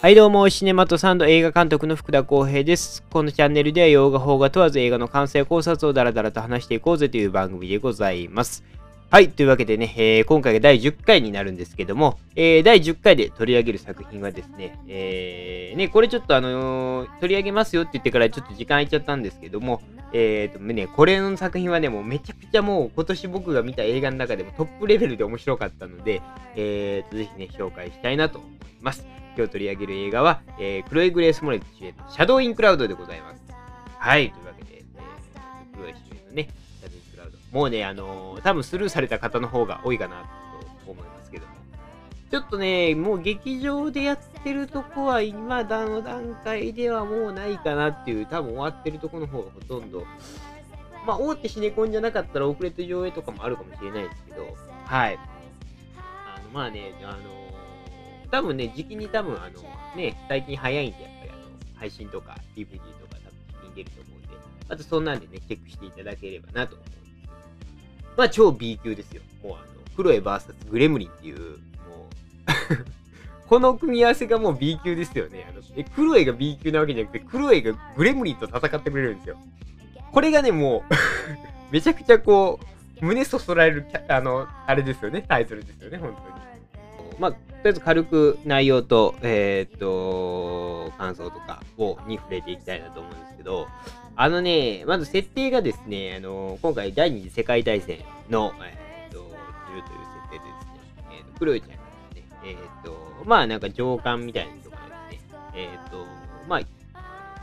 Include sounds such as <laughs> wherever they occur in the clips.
はいどうも、シネマとサンド映画監督の福田浩平です。このチャンネルでは洋画、邦画問わず映画の完成考察をダラダラと話していこうぜという番組でございます。はい、というわけでね、えー今回が第10回になるんですけども、えー第10回で取り上げる作品はですね、えーね、これちょっとあのー取り上げますよって言ってからちょっと時間空いちゃったんですけども、えーとね、これの作品はね、もうめちゃくちゃもう今年僕が見た映画の中でもトップレベルで面白かったので、えーと、ぜひね、紹介したいなと思います。今日取り上げる映画は、えークロエ・グレース・モレット主演のシャドウ・イン・クラウドでございます。はい、というわけで、えークロエ主演のね、もうね、あのー多分スルーされた方の方が多いかなと思いますけども。ちょっとね、もう劇場でやってるとこは今の段階ではもうないかなっていう、多分終わってるとこの方がほとんど、まあ、大手シネコンじゃなかったら遅れて上映とかもあるかもしれないですけど、はい。あの、まあね、あの多分ね、時期に多分、あの、ね、最近早いんで、やっぱりあの、配信とか DVD とか多分時期に出ると思うんで、あとそんなんでね、チェックしていただければなと思うんです。まあ、超 B 級ですよ。もうあの、クロエ VS グレムリンっていう、もう、<laughs> この組み合わせがもう B 級ですよね。あのえクロエが B 級なわけじゃなくて、クロエがグレムリンと戦ってくれるんですよ。これがね、もう、<laughs> めちゃくちゃこう、胸そそられる、あの、あれですよね、タイトルですよね、本当に。まあ、とりあえず軽く内容と、えーっと、感想とかを、に触れていきたいなと思うんですけど、あのね、まず設定がですね、あの、今回第二次世界大戦の、えーと、するという設定でですね、えーと、クロエちゃんがですね、えーと、まあなんか上官みたいな人がですね、えーっと、まあ、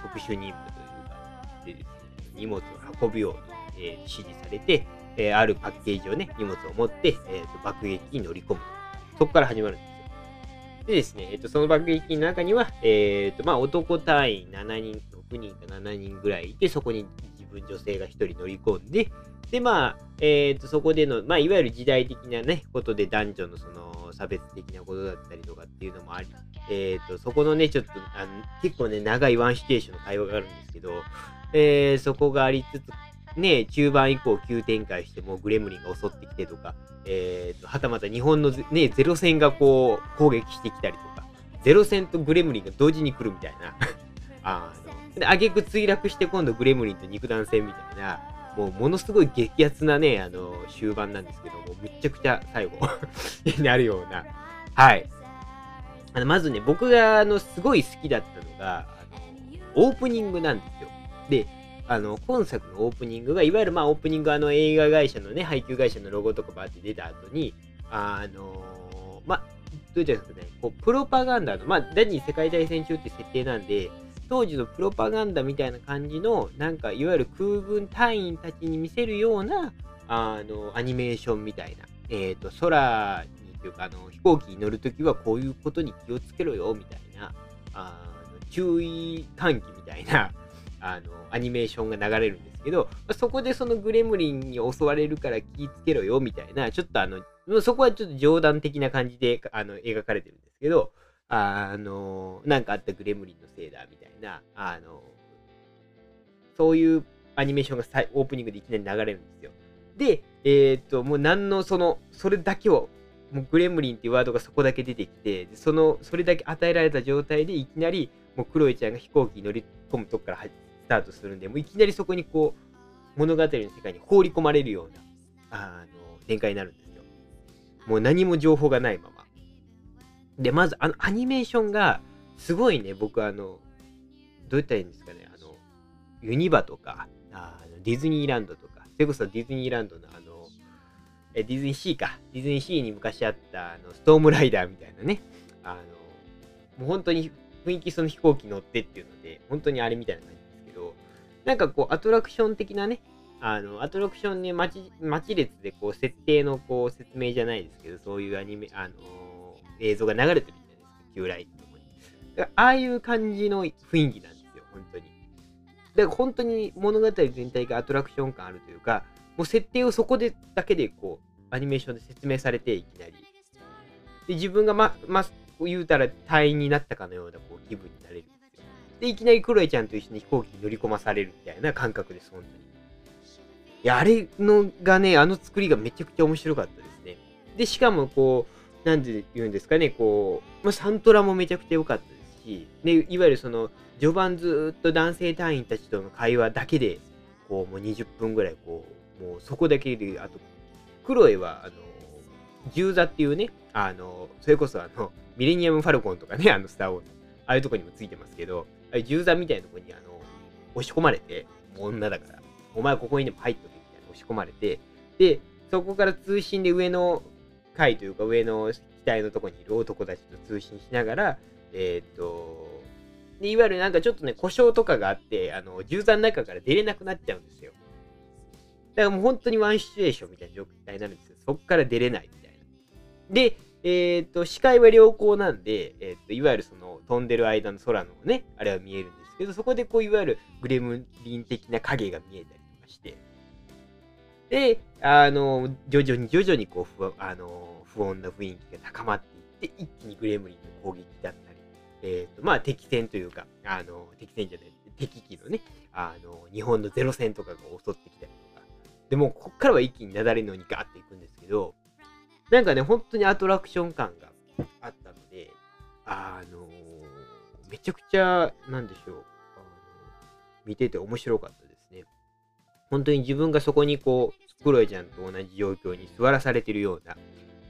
特殊任務というか、でですね、荷物を運ぶように、えー指示されて、えーあるパッケージをね、荷物を持って、えーと爆撃に乗り込む。そこから始まるんですよ。でですね、えっとその爆撃の中には、えっとまあ、男隊員7人、6人か7人ぐらいいて、そこに自分女性が1人乗り込んで、で、まあ、えっとそこでの、まあ、いわゆる時代的なね、ことで男女のその差別的なことだったりとかっていうのもあり、えっとそこのね、ちょっとあの結構ね、長いワンシチュエーションの会話があるんですけど、えーそこがありつつ、ね、中盤以降急展開してもうグレムリンが襲ってきてとか、えーとはたまた日本のね、ゼロ戦がこう攻撃してきたりとか、ゼロ戦とグレムリンが同時に来るみたいな。<laughs> あ、で、挙句墜落して今度グレムリンと肉弾戦みたいな、もうものすごい激アツなね、あの、終盤なんですけども、むっちゃくちゃ最後 <laughs> になるような。はい。あの、まずね、僕があの、すごい好きだったのが、あの、オープニングなんですよ。で、あの、今作のオープニングが、いわゆるまあオープニングあの映画会社のね、配給会社のロゴとかバーって出た後に、あのまあ、どういうんですかね、こうプロパガンダの、まあ、第二次世界大戦中って設定なんで、当時のプロパガンダみたいな感じの、なんか、いわゆる空軍隊員たちに見せるような、あの、アニメーションみたいな、えっ、と、空にというか、あの、飛行機に乗るときはこういうことに気をつけろよ、みたいな、あの注意喚起みたいな、<laughs> あの、アニメーションが流れるんですけど、そこでそのグレムリンに襲われるから気ぃつけろよ、みたいな、ちょっとあの、そこはちょっと冗談的な感じで、あの、描かれてるんですけど、あの、なんかあったグレムリンのせいだ、みたいな、あの、そういうアニメーションがオープニングでいきなり流れるんですよ。で、えーっと、もう何のその、それだけを、もうグレムリンっていうワードがそこだけ出てきて、その、それだけ与えられた状態でいきなり、もうクロエちゃんが飛行機に乗り込むとこからスタートするんで、もういきなりそこにこう、物語の世界に放り込まれるような、あの、展開になるんですよ。もう何も情報がないまま。で、まず、あの、アニメーションが、すごいね、僕、あの、どう言ったらいいんですかね、あの、ユニバとか、あディズニーランドとか、それこそディズニーランドのあの、えディズニーシーか、ディズニーシーに昔あった、あの、ストームライダーみたいなね、あの、もう本当に雰囲気その飛行機乗ってっていうので、本当にあれみたいな感じですけど、なんかこう、アトラクション的なね、あの、アトラクションね、待ち、待ち列でこう、設定のこう、説明じゃないですけど、そういうアニメ、あの映像が流れてるじゃないですか、旧来のとこに。だからああいう感じの雰囲気なんですよ、本当に。だから本当に物語全体がアトラクション感あるというか、もう設定をそこでだけでこう、アニメーションで説明されていきなり。で、自分がま、ま、言うたら隊員になったかのようなこう気分になれるで。で、いきなりクロエちゃんと一緒に飛行機に乗り込まされるみたいな感覚です、本当に。いや、あれのがね、あの作りがめちゃくちゃ面白かったですね。で、しかもこう、なんて言うんですかね、こう、まあ、サントラもめちゃくちゃ良かったですし、で、いわゆるその、序盤ずっと男性隊員たちとの会話だけで、こう、もう20分ぐらい、こう、もうそこだけで、あと、クロエは、あの、銃座っていうね、あの、それこそあの、ミレニアム・ファルコンとかね、<laughs> あの、スター・ウォーズ、ああいうとこにもついてますけど、ああいう銃座みたいなとこに、あの、押し込まれて、もう女だから、お前ここにでも入っとけみたいな押し込まれて、で、そこから通信で上の階というか上の機体のとこにいる男たちと通信しながら、えー、っと、で、いわゆるなんかちょっとね、故障とかがあって、あの、銃座の中から出れなくなっちゃうんですよ。だからもう本当にワンシチュエーションみたいな状態になるんですよ。そこから出れないみたいな。で、えっ、と、視界は良好なんで、えっ、と、いわゆるその飛んでる間の空のね、あれは見えるんですけど、そこでこう、いわゆるグレムリン的な影が見えたりとかして、で、あの、徐々に徐々にこう、不あの不穏な雰囲気が高まっていって、一気にグレムリンの攻撃だったり、えっ、と、まあ、敵戦というか、あの、敵戦じゃない、敵機のね、あの、日本のゼロ戦とかが襲ってきたりとか、でも、こっからは一気に雪崩のにガーっていくんですけど、なんかね、本当にアトラクション感があったので、あの、めちゃくちゃ、なんでしょう、あの見てて面白かった。本当に自分がそこにこう、クロエちゃんと同じ状況に座らされてるような、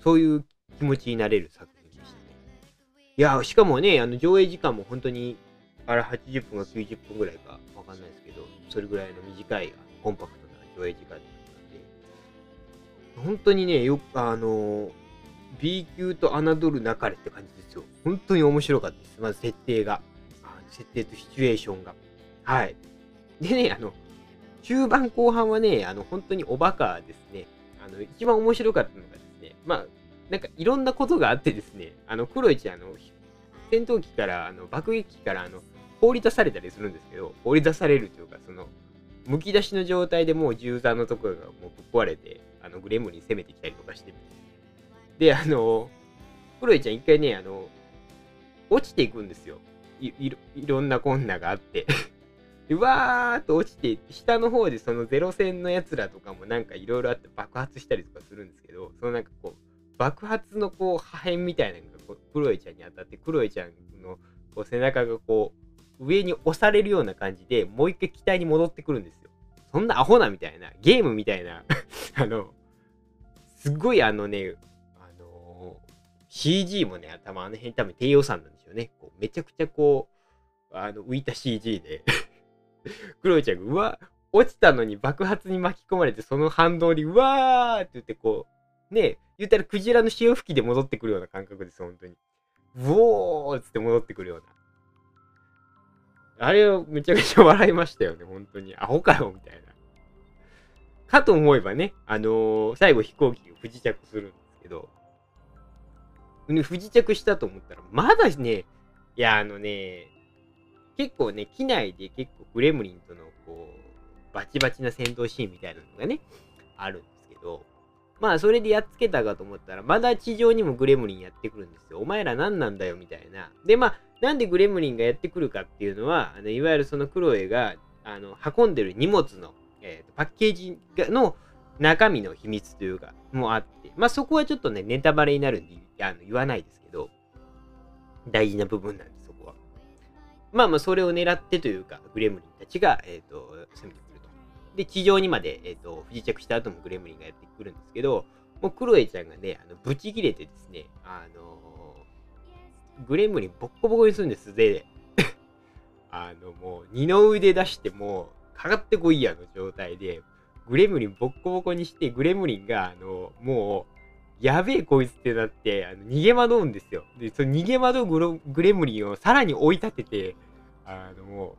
そういう気持ちになれる作品でしたね。いや、しかもね、あの上映時間も本当に、あれ80分か90分ぐらいかわかんないですけど、それぐらいの短いコンパクトな上映時間だったんで本当にね、よくあの B 級と侮るなかれって感じですよ。本当に面白かったです。まず設定が。設定とシチュエーションが。はい。でね、あの、中盤後半はね、あの、本当におバカですね。あの、一番面白かったのがですね、まあ、なんかいろんなことがあってですね、あの、黒市、あの、戦闘機から、あの、爆撃機から、あの、放り出されたりするんですけど、放り出されるというか、その、むき出しの状態でもう銃座のところがもうぶっ壊れて、あの、グレムリン攻めてきたりとかして。で、あの、クロエちゃん一回ね、あの、落ちていくんですよ。いいいろんな困難があってで。わーっと落ちて下の方でそのゼロ戦のやつらとかもなんかいろいろあって爆発したりとかするんですけど、そのなんかこう、爆発のこう破片みたいなのがこうクロエちゃんに当たって、クロエちゃんのこう背中がこう、上に押されるような感じでもう一回機体に戻ってくるんですよ。そんなアホなみたいな、ゲームみたいな <laughs> あの、すっごいあのね、あのー、CG もね、頭あの辺多分低予算なんでしょうね。こうめちゃくちゃこう、あの浮いた CG で <laughs> <laughs> クロちゃんが、うわ、落ちたのに爆発に巻き込まれて、その反動に、うわーって言って、こう、ね、言ったらクジラの潮吹きで戻ってくるような感覚です、本当に。うおーっつって戻ってくるような。あれをめちゃくちゃ笑いましたよね、本当に。アホかよ、みたいな。かと思えばね、あのー、最後飛行機が不時着するんですけど、不時着したと思ったら、まだね、いや、あのね、結構ね、機内で結構グレムリンとのこう、バチバチな戦闘シーンみたいなのがね、あるんですけど、まあ、それでやっつけたかと思ったら、まだ地上にもグレムリンやってくるんですよ。お前ら何なんだよ、みたいな。で、まあ、なんでグレムリンがやってくるかっていうのは、あのいわゆるそのクロエがあの運んでる荷物の、えー、パッケージの中身の秘密というか、もあって、まあそこはちょっとね、ネタバレになるんであの言わないですけど、大事な部分なんです、まあまあ、それを狙ってというか、グレムリンたちが、えっ、ー、と、攻めてくると。で、地上にまで、えっ、ー、と、不時着した後もグレムリンがやってくるんですけど、もうクロエちゃんがね、あのブチ切れてですね、あのグレムリンボッコボコにするんです、素で。あの、もう、二の腕出してもう、かかってこいやの状態で、グレムリンボッコボコにして、グレムリンが、あの、もう、やべえこいつってなって、あの逃げ惑うんですよ。で、その逃げ惑うググレムリンをさらに追い立てて、あの、も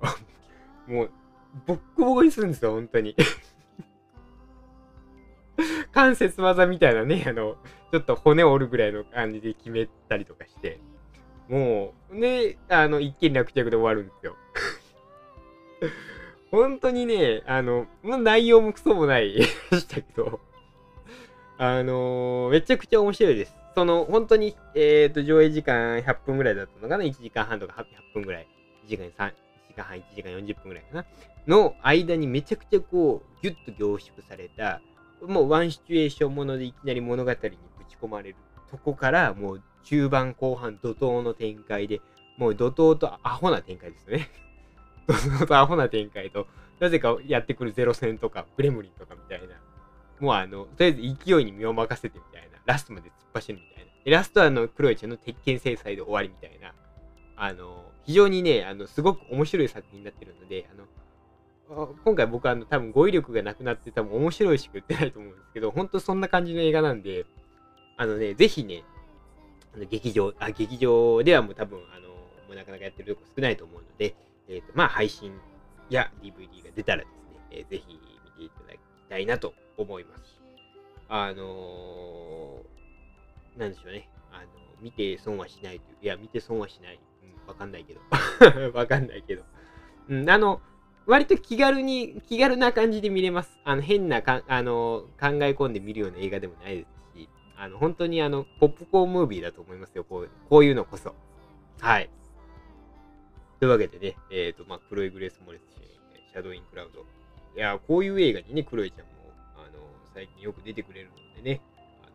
うもう、ボッコボコにするんですよ、本当に関節技みたいなね、あの、ちょっと骨折るぐらいの感じで決めたりとかして、もう、ね、あの、一件落着で終わるんですよ。<laughs> 本当にね、あの、内容もクソもない <laughs> でしたけど、あのー、めちゃくちゃ面白いです。その、本当に、えっ、ー、と、上映時間100分ぐらいだったのかな ?1 時間半とか800分ぐらい。1時間 ,3 時間半、1時間40分ぐらいかな、の間にめちゃくちゃこう、ギュッと凝縮された、もうワンシチュエーションものでいきなり物語にぶち込まれるとこから、もう中盤後半怒涛の展開で、もう怒涛とアホな展開ですね。<laughs> 怒涛とアホな展開と、なぜかやってくるゼロ戦とか、グレムリンとかみたいな。もうあの、とりあえず勢いに身を任せてみたいな。ラストまで突っ走るみたいな。ラストはあの、クロエちゃんの鉄拳制裁で終わりみたいな。あの、非常にね、あの、すごく面白い作品になってるので、あの、今回僕はあの多分語彙力がなくなって多分面白いしか言ってないと思うんですけど、本当そんな感じの映画なんで、あのね、ぜひね、あの劇場、あ、劇場ではもう多分、あの、もうなかなかやってるとこ少ないと思うので、えっ、ー、と、まあ配信や DVD が出たらですね、えー、ぜひ見ていただきたいなと思います。あのー、なんでしょうね。あの、見て損はしないという。いや、見て損はしない。わかんないけど。<laughs> わかんないけど。うん、あの、割と気軽に、気軽な感じで見れます。あの、変なか、あの、考え込んで見るような映画でもないですし、あの、本当にあの、ポップコーンムービーだと思いますよ。こうこういうのこそ。はい。というわけでね、えっ、ー、と、まあ、黒いグレース・モレスシャドウイン・クラウド。いや、こういう映画にね、クロエちゃんも、あの、最近よく出てくれるのでね、あ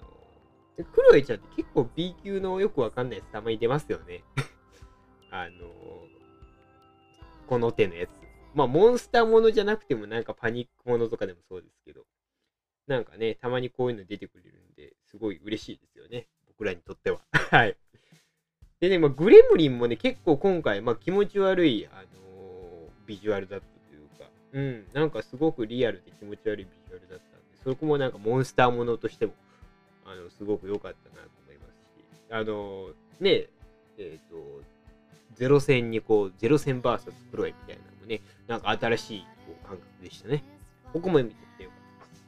の、クロエちゃんって結構 B 級のよくわかんないやつたまに出ますよね。あの、この手のやつ。まあ、モンスターものじゃなくても、なんかパニックものとかでもそうですけど、なんかね、たまにこういうの出てくれるんで、すごい嬉しいですよね。僕らにとっては。<laughs> はい。でね、まあ、グレムリンもね、結構今回、まあ、気持ち悪い、あのー、ビジュアルだったというか、うん、なんかすごくリアルで気持ち悪いビジュアルだったんで、そこもなんかモンスターものとしても、あの、すごく良かったなと思いますし、あのー、ね、えっ、ー、と、ゼロ戦にこう、ゼロ戦 VS クロエみたいなのもね、なんか新しいこう感覚でしたね。ここも見ててよかったです。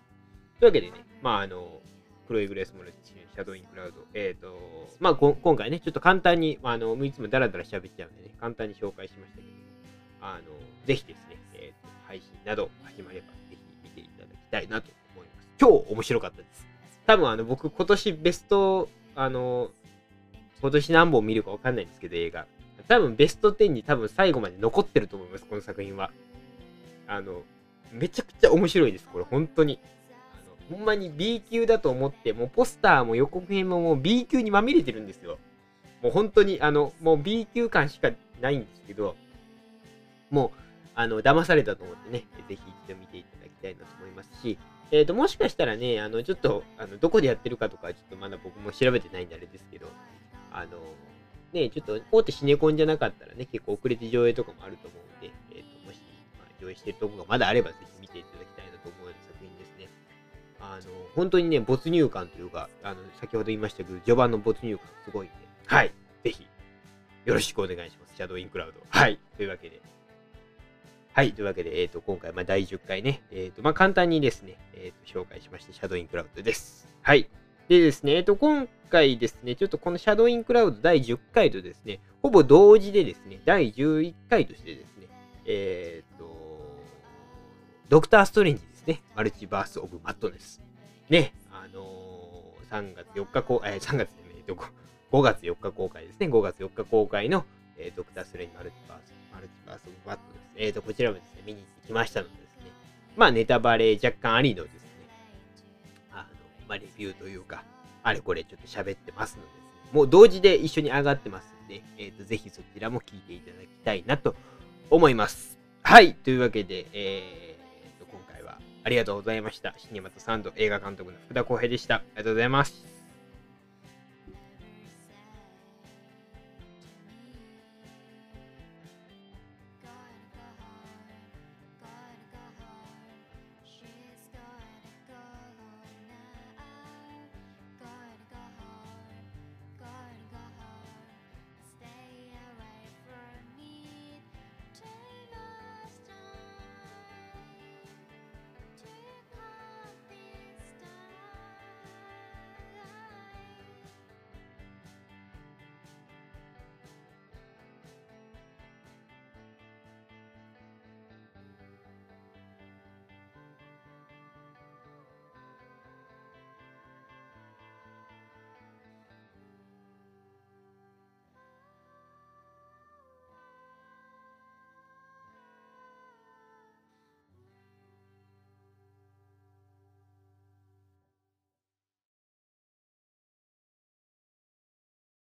というわけでね、まああの、クロエ・グレースもですし、シャドウインクラウド。えっ、ー、と、まあ今回ね、ちょっと簡単に、あの、いつもダラダラ喋っちゃうんでね、簡単に紹介しましたけど、あの、ぜひですね、えーと、配信など始まれば、ぜひ見ていただきたいなと思います。超面白かったです。多分あの、僕今年ベスト、あの、今年何本見るかわかんないんですけど、映画。多分ベスト10に多分最後まで残ってると思います、この作品は。あの、めちゃくちゃ面白いです、これ、本当に。あのほんまに B 級だと思って、もうポスターも予告編ももう B 級にまみれてるんですよ。もう本当に、あの、もう B 級感しかないんですけど、もう、あの、騙されたと思ってね、ぜひ一度見ていただきたいなと思いますし、えっ、ー、と、もしかしたらね、あの、ちょっと、あの、どこでやってるかとか、ちょっとまだ僕も調べてないんであれですけど、あの、ね、ちょっと大手シネコンじゃなかったらね、結構遅れて上映とかもあると思うんで、えっ、ー、と、もし、まあ、上映してるとこがまだあれば、ぜひ見ていただきたいなと思うような作品ですね。あの、本当にね、没入感というか、あの、先ほど言いましたけど、序盤の没入感すごいんで、はい、ぜひ、よろしくお願いします。シャドウインクラウド。はい、というわけで。はい、というわけで、えっ、ー、と、今回、まあ、第10回ね、えっ、ー、と、まあ、簡単にですね、えっ、と、紹介しまして、シャドウインクラウドです。はい。でですね、えっ、と、今回ですね、ちょっとこのシャドウインクラウド第10回とですね、ほぼ同時でですね、第11回としてですね、えっ、と、ドクターストレンジですね、マルチバース・オブ・マットネス。ね、あのー、3月4日公、えー、3月でね、えっと、5月4日公開ですね、5月4日公開の、えー、ドクターストレンジ・マルチバース、マルチバース・オブ・マットネス。えっ、と、こちらもですね、見に行ってきましたのでですね、まあ、ネタバレ若干ありのですね、まあ、レビューというか、あれこれちょっと喋ってますので、ね、もう同時で一緒に上がってますんで、えっ、ー、と、ぜひそちらも聞いていただきたいなと思います。はい、というわけで、えー、と、今回はありがとうございました。シネマとサンド映画監督の福田浩平でした。ありがとうございます。